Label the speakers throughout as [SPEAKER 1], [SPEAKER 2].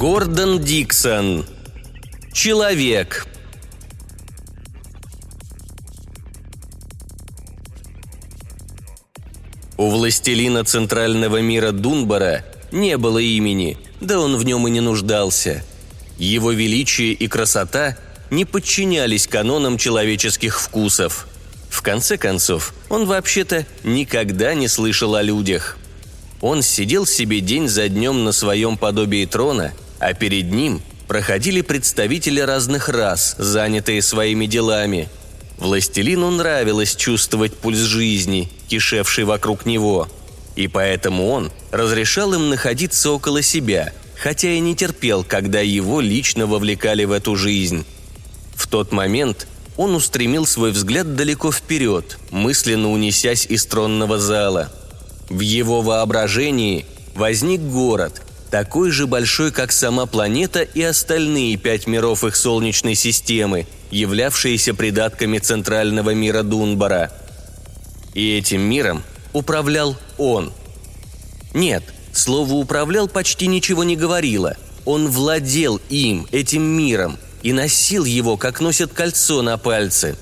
[SPEAKER 1] Гордон Диксон. Человек. У властелина центрального мира Дунбара не было имени, да он в нем и не нуждался. Его величие и красота не подчинялись канонам человеческих вкусов. В конце концов, он вообще-то никогда не слышал о людях. Он сидел себе день за днем на своем подобии трона, а перед ним проходили представители разных рас, занятые своими делами – Властелину нравилось чувствовать пульс жизни, кишевший вокруг него, и поэтому он разрешал им находиться около себя, хотя и не терпел, когда его лично вовлекали в эту жизнь. В тот момент он устремил свой взгляд далеко вперед, мысленно унесясь из тронного зала. В его воображении возник город, такой же большой, как сама планета и остальные пять миров их Солнечной системы – являвшиеся придатками центрального мира Дунбара. И этим миром управлял он. Нет, слово «управлял» почти ничего не говорило. Он владел им, этим миром, и носил его, как носят кольцо на пальце.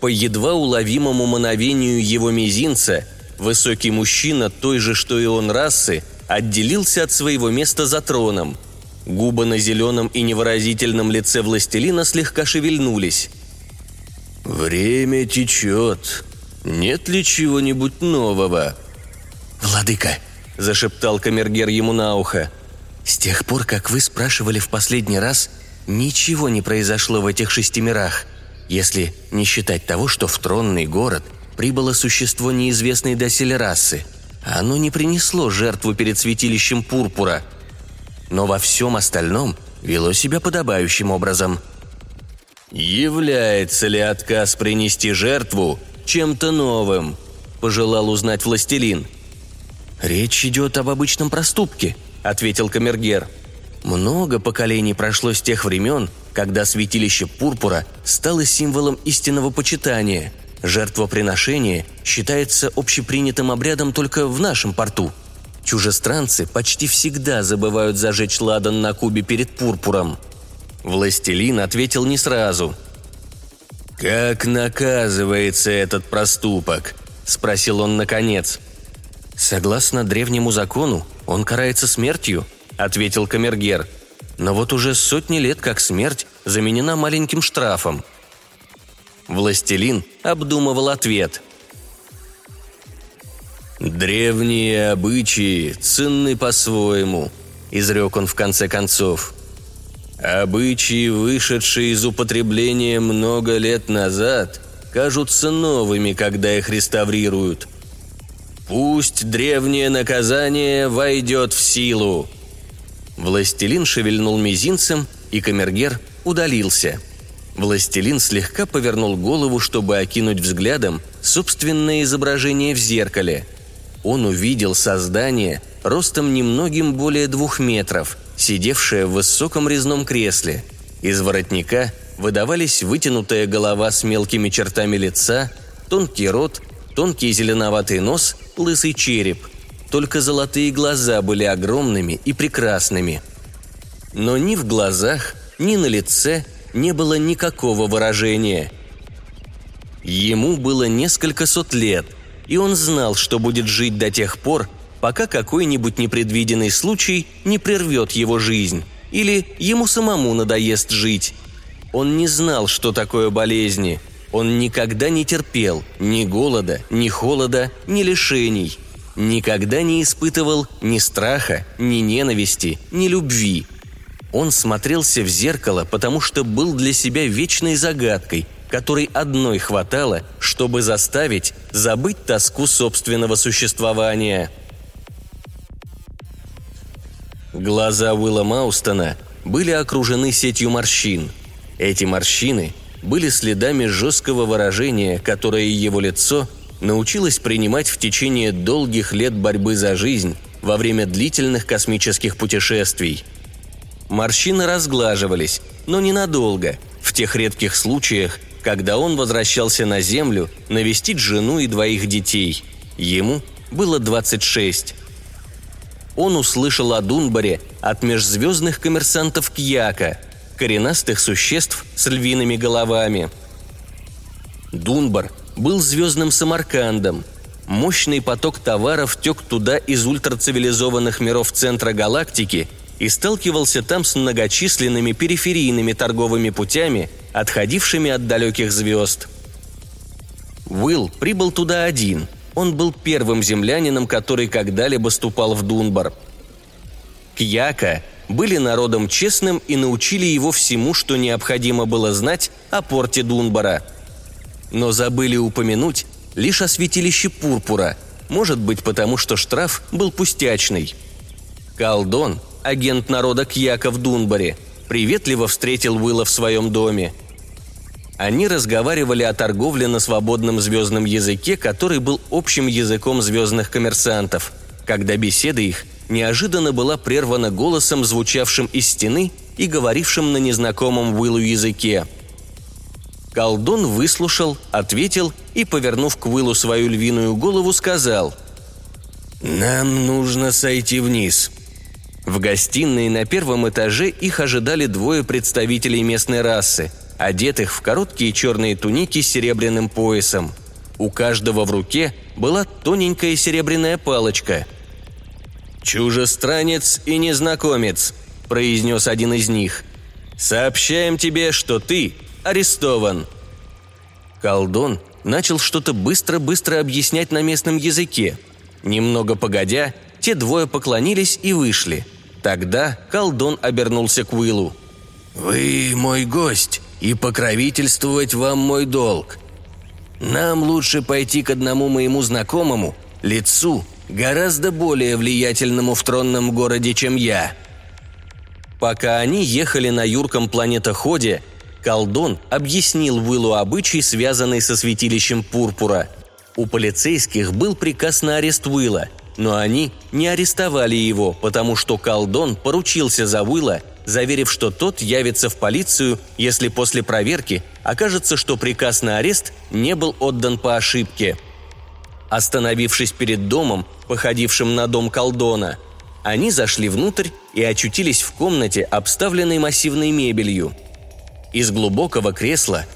[SPEAKER 1] По едва уловимому мановению его мизинца, высокий мужчина той же, что и он расы, отделился от своего места за троном – Губы на зеленом и невыразительном лице властелина слегка шевельнулись. «Время течет. Нет ли чего-нибудь нового?»
[SPEAKER 2] «Владыка», – зашептал камергер ему на ухо, – «с тех пор, как вы спрашивали в последний раз, ничего не произошло в этих шести мирах, если не считать того, что в тронный город прибыло существо неизвестной доселе расы. Оно не принесло жертву перед святилищем пурпура – но во всем остальном вело себя подобающим образом.
[SPEAKER 1] «Является ли отказ принести жертву чем-то новым?» – пожелал узнать властелин.
[SPEAKER 2] «Речь идет об обычном проступке», – ответил Камергер. «Много поколений прошло с тех времен, когда святилище Пурпура стало символом истинного почитания. Жертвоприношение считается общепринятым обрядом только в нашем порту – Чужестранцы почти всегда забывают зажечь ладан на кубе перед пурпуром.
[SPEAKER 1] Властелин ответил не сразу. «Как наказывается этот проступок?» – спросил он наконец.
[SPEAKER 2] «Согласно древнему закону, он карается смертью», – ответил Камергер. «Но вот уже сотни лет как смерть заменена маленьким штрафом».
[SPEAKER 1] Властелин обдумывал ответ – «Древние обычаи ценны по-своему», – изрек он в конце концов. «Обычаи, вышедшие из употребления много лет назад, кажутся новыми, когда их реставрируют. Пусть древнее наказание войдет в силу».
[SPEAKER 2] Властелин шевельнул мизинцем, и камергер удалился. Властелин слегка повернул голову, чтобы окинуть взглядом собственное изображение в зеркале – он увидел создание ростом немногим более двух метров, сидевшее в высоком резном кресле. Из воротника выдавались вытянутая голова с мелкими чертами лица, тонкий рот, тонкий зеленоватый нос, лысый череп. Только золотые глаза были огромными и прекрасными. Но ни в глазах, ни на лице не было никакого выражения. Ему было несколько сот лет – и он знал, что будет жить до тех пор, пока какой-нибудь непредвиденный случай не прервет его жизнь или ему самому надоест жить. Он не знал, что такое болезни. Он никогда не терпел ни голода, ни холода, ни лишений. Никогда не испытывал ни страха, ни ненависти, ни любви. Он смотрелся в зеркало, потому что был для себя вечной загадкой, которой одной хватало, чтобы заставить забыть тоску собственного существования. Глаза Уилла Маустона были окружены сетью морщин. Эти морщины были следами жесткого выражения, которое его лицо научилось принимать в течение долгих лет борьбы за жизнь во время длительных космических путешествий. Морщины разглаживались, но ненадолго, в тех редких случаях, когда он возвращался на Землю навестить жену и двоих детей. Ему было 26.
[SPEAKER 1] он услышал о Дунбаре от межзвездных коммерсантов Кьяка, коренастых существ с львиными головами. Дунбар был звездным Самаркандом. Мощный поток товаров тек туда из ультрацивилизованных миров центра галактики и сталкивался там с многочисленными периферийными торговыми путями, отходившими от далеких звезд. Уилл прибыл туда один – он был первым землянином, который когда-либо ступал в Дунбар. Кьяка были народом честным и научили его всему, что необходимо было знать о порте Дунбара. Но забыли упомянуть лишь о святилище Пурпура, может быть потому, что штраф был пустячный. Калдон, агент народа Кьяка в Дунбаре, приветливо встретил Уилла в своем доме – они разговаривали о торговле на свободном звездном языке, который был общим языком звездных коммерсантов, когда беседа их неожиданно была прервана голосом, звучавшим из стены и говорившим на незнакомом Уиллу языке. Колдун выслушал, ответил и, повернув к Уиллу свою львиную голову, сказал «Нам нужно сойти вниз», в гостиной на первом этаже их ожидали двое представителей местной расы – одетых в короткие черные туники с серебряным поясом. У каждого в руке была тоненькая серебряная палочка. «Чужестранец и незнакомец», – произнес один из них. «Сообщаем тебе, что ты арестован». Колдон начал что-то быстро-быстро объяснять на местном языке. Немного погодя, те двое поклонились и вышли. Тогда колдон обернулся к Уиллу. «Вы мой гость», и покровительствовать вам мой долг. Нам лучше пойти к одному моему знакомому, лицу, гораздо более влиятельному в тронном городе, чем я». Пока они ехали на юрком планетоходе, Колдон объяснил Уиллу обычай, связанный со святилищем Пурпура. У полицейских был приказ на арест Уилла, но они не арестовали его, потому что Колдон поручился за Уилла заверив, что тот явится в полицию, если после проверки окажется, что приказ на арест не был отдан по ошибке. Остановившись перед домом, походившим на дом колдона, они зашли внутрь и очутились в комнате, обставленной массивной мебелью. Из глубокого кресла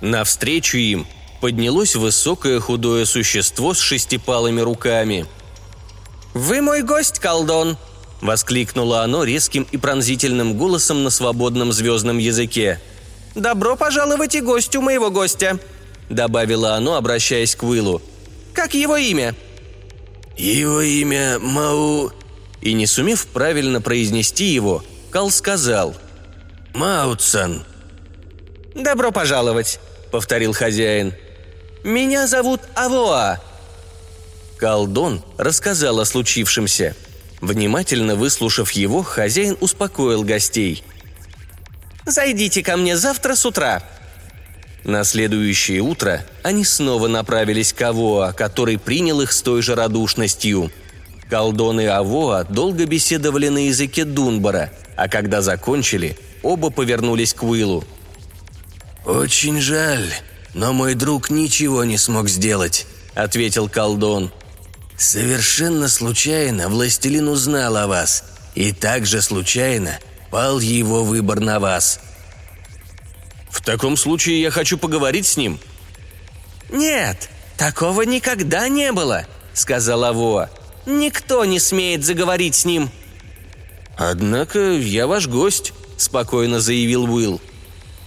[SPEAKER 1] навстречу им поднялось высокое худое существо с шестипалыми руками. «Вы мой гость, колдон!» – воскликнуло оно резким и пронзительным голосом на свободном звездном языке. «Добро пожаловать и гостю моего гостя», – добавило оно, обращаясь к Уиллу. «Как его имя?» «Его имя Мау...» И не сумев правильно произнести его, Кал сказал «Маутсон». «Добро пожаловать», — повторил хозяин. «Меня зовут Авоа». Калдон рассказал о случившемся – Внимательно выслушав его, хозяин успокоил гостей. «Зайдите ко мне завтра с утра». На следующее утро они снова направились к Авоа, который принял их с той же радушностью. Колдон и Авоа долго беседовали на языке Дунбара, а когда закончили, оба повернулись к Уиллу. «Очень жаль, но мой друг ничего не смог сделать», — ответил колдон. Совершенно случайно властелин узнал о вас, и также случайно пал его выбор на вас. В таком случае я хочу поговорить с ним. Нет, такого никогда не было, сказала Воа. Никто не смеет заговорить с ним. Однако я ваш гость, спокойно заявил Уилл.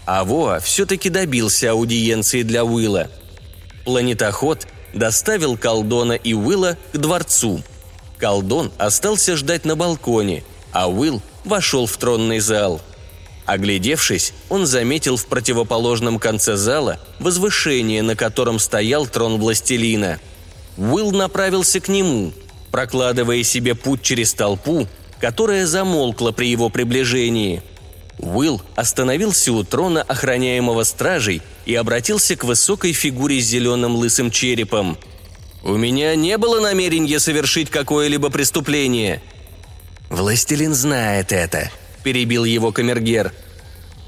[SPEAKER 1] А Воа все-таки добился аудиенции для Уилла. Планетоход – доставил Колдона и Уилла к дворцу. Колдон остался ждать на балконе, а Уилл вошел в тронный зал. Оглядевшись, он заметил в противоположном конце зала возвышение, на котором стоял трон властелина. Уилл направился к нему, прокладывая себе путь через толпу, которая замолкла при его приближении – Уилл остановился у трона, охраняемого стражей, и обратился к высокой фигуре с зеленым лысым черепом. «У меня не было намерения совершить какое-либо преступление». «Властелин знает это», – перебил его камергер.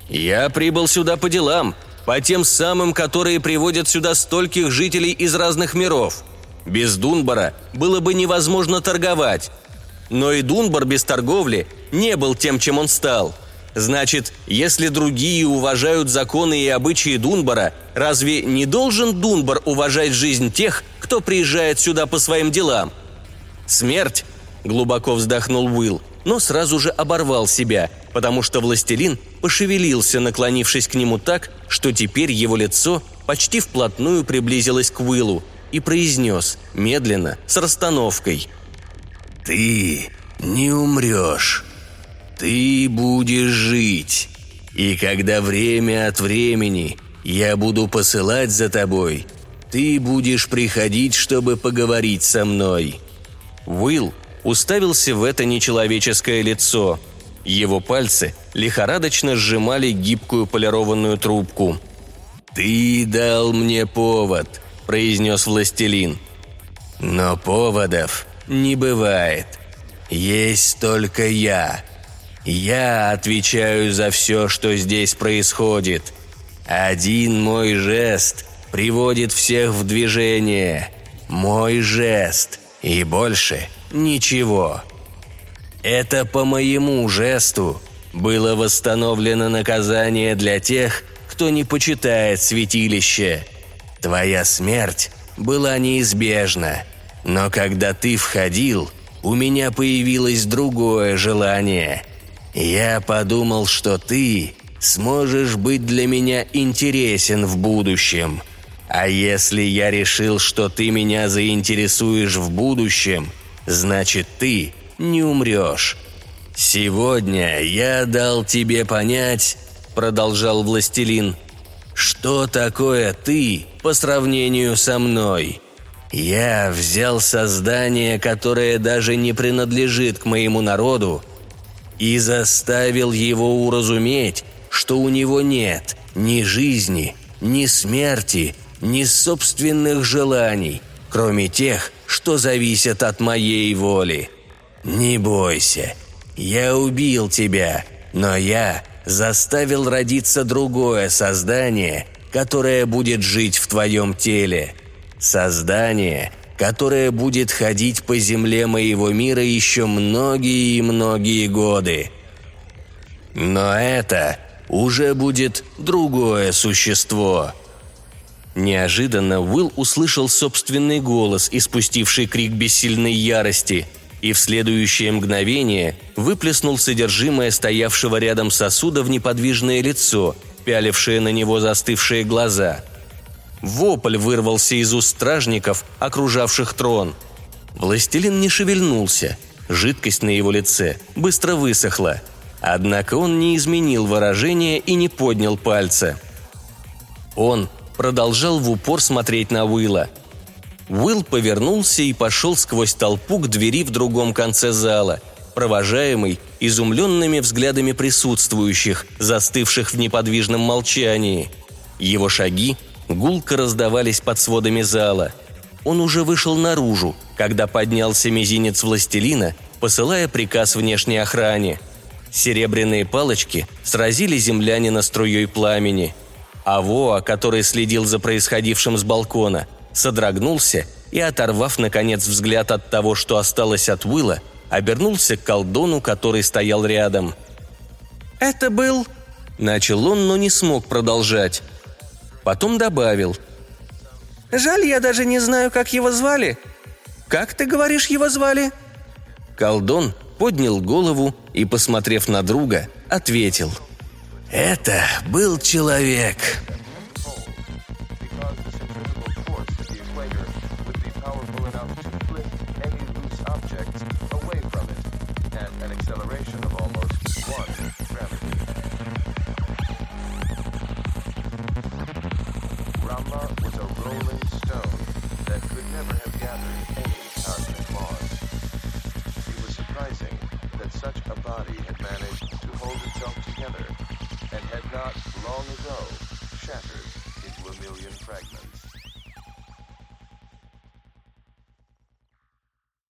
[SPEAKER 1] «Я прибыл сюда по делам, по тем самым, которые приводят сюда стольких жителей из разных миров. Без Дунбара было бы невозможно торговать. но и Дунбар без торговли не был тем, чем он стал. Значит, если другие уважают законы и обычаи Дунбара, разве не должен Дунбар уважать жизнь тех, кто приезжает сюда по своим делам? Смерть, глубоко вздохнул Уилл, но сразу же оборвал себя, потому что властелин пошевелился, наклонившись к нему так, что теперь его лицо почти вплотную приблизилось к Уиллу и произнес, медленно, с расстановкой. «Ты не умрешь. Ты будешь жить. И когда время от времени я буду посылать за тобой, ты будешь приходить, чтобы поговорить со мной». Уилл уставился в это нечеловеческое лицо. Его пальцы лихорадочно сжимали гибкую полированную трубку. «Ты дал мне повод», – произнес властелин. «Но поводов не бывает. Есть только я. Я отвечаю за все, что здесь происходит. Один мой жест приводит всех в движение. Мой жест. И больше ничего. Это по моему жесту было восстановлено наказание для тех, кто не почитает святилище. Твоя смерть была неизбежна, но когда ты входил, у меня появилось другое желание. Я подумал, что ты сможешь быть для меня интересен в будущем. А если я решил, что ты меня заинтересуешь в будущем, значит ты не умрешь. Сегодня я дал тебе понять, продолжал властелин, что такое ты по сравнению со мной. Я взял создание, которое даже не принадлежит к моему народу, и заставил его уразуметь, что у него нет ни жизни, ни смерти, ни собственных желаний, кроме тех, что зависят от моей воли. Не бойся, я убил тебя, но я заставил родиться другое создание, которое будет жить в твоем теле. Создание, которое будет ходить по земле моего мира еще многие и многие годы. Но это уже будет другое существо. Неожиданно Уилл услышал собственный голос, испустивший крик бессильной ярости – и в следующее мгновение выплеснул содержимое стоявшего рядом сосуда в неподвижное лицо, пялившее на него застывшие глаза. Вопль вырвался из уст стражников, окружавших трон. Властелин не шевельнулся. Жидкость на его лице быстро высохла. Однако он не изменил выражение и не поднял пальца. Он продолжал в упор смотреть на Уилла – Уилл повернулся и пошел сквозь толпу к двери в другом конце зала, провожаемый изумленными взглядами присутствующих, застывших в неподвижном молчании. Его шаги гулко раздавались под сводами зала. Он уже вышел наружу, когда поднялся мизинец властелина, посылая приказ внешней охране. Серебряные палочки сразили землянина струей пламени. А Воа, который следил за происходившим с балкона – содрогнулся и, оторвав, наконец, взгляд от того, что осталось от Уилла, обернулся к колдону, который стоял рядом. «Это был...» – начал он, но не смог продолжать. Потом добавил. «Жаль, я даже не знаю, как его звали. Как ты говоришь, его звали?» Колдон поднял голову и, посмотрев на друга, ответил. «Это был человек. rolling stone that could never have gathered any cosmic laws. It was surprising that such a body had managed to hold itself together and had
[SPEAKER 2] not long ago shattered into a million fragments.